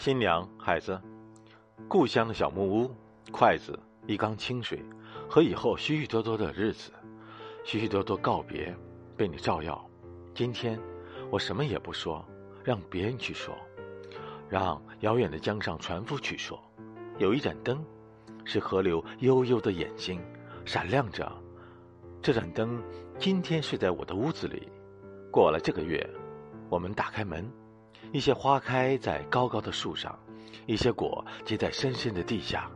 新娘，孩子，故乡的小木屋，筷子，一缸清水，和以后许许多多的日子，许许多多告别，被你照耀。今天，我什么也不说，让别人去说，让遥远的江上船夫去说。有一盏灯，是河流悠悠的眼睛，闪亮着。这盏灯今天睡在我的屋子里。过了这个月，我们打开门。一些花开在高高的树上，一些果结在深深的地下。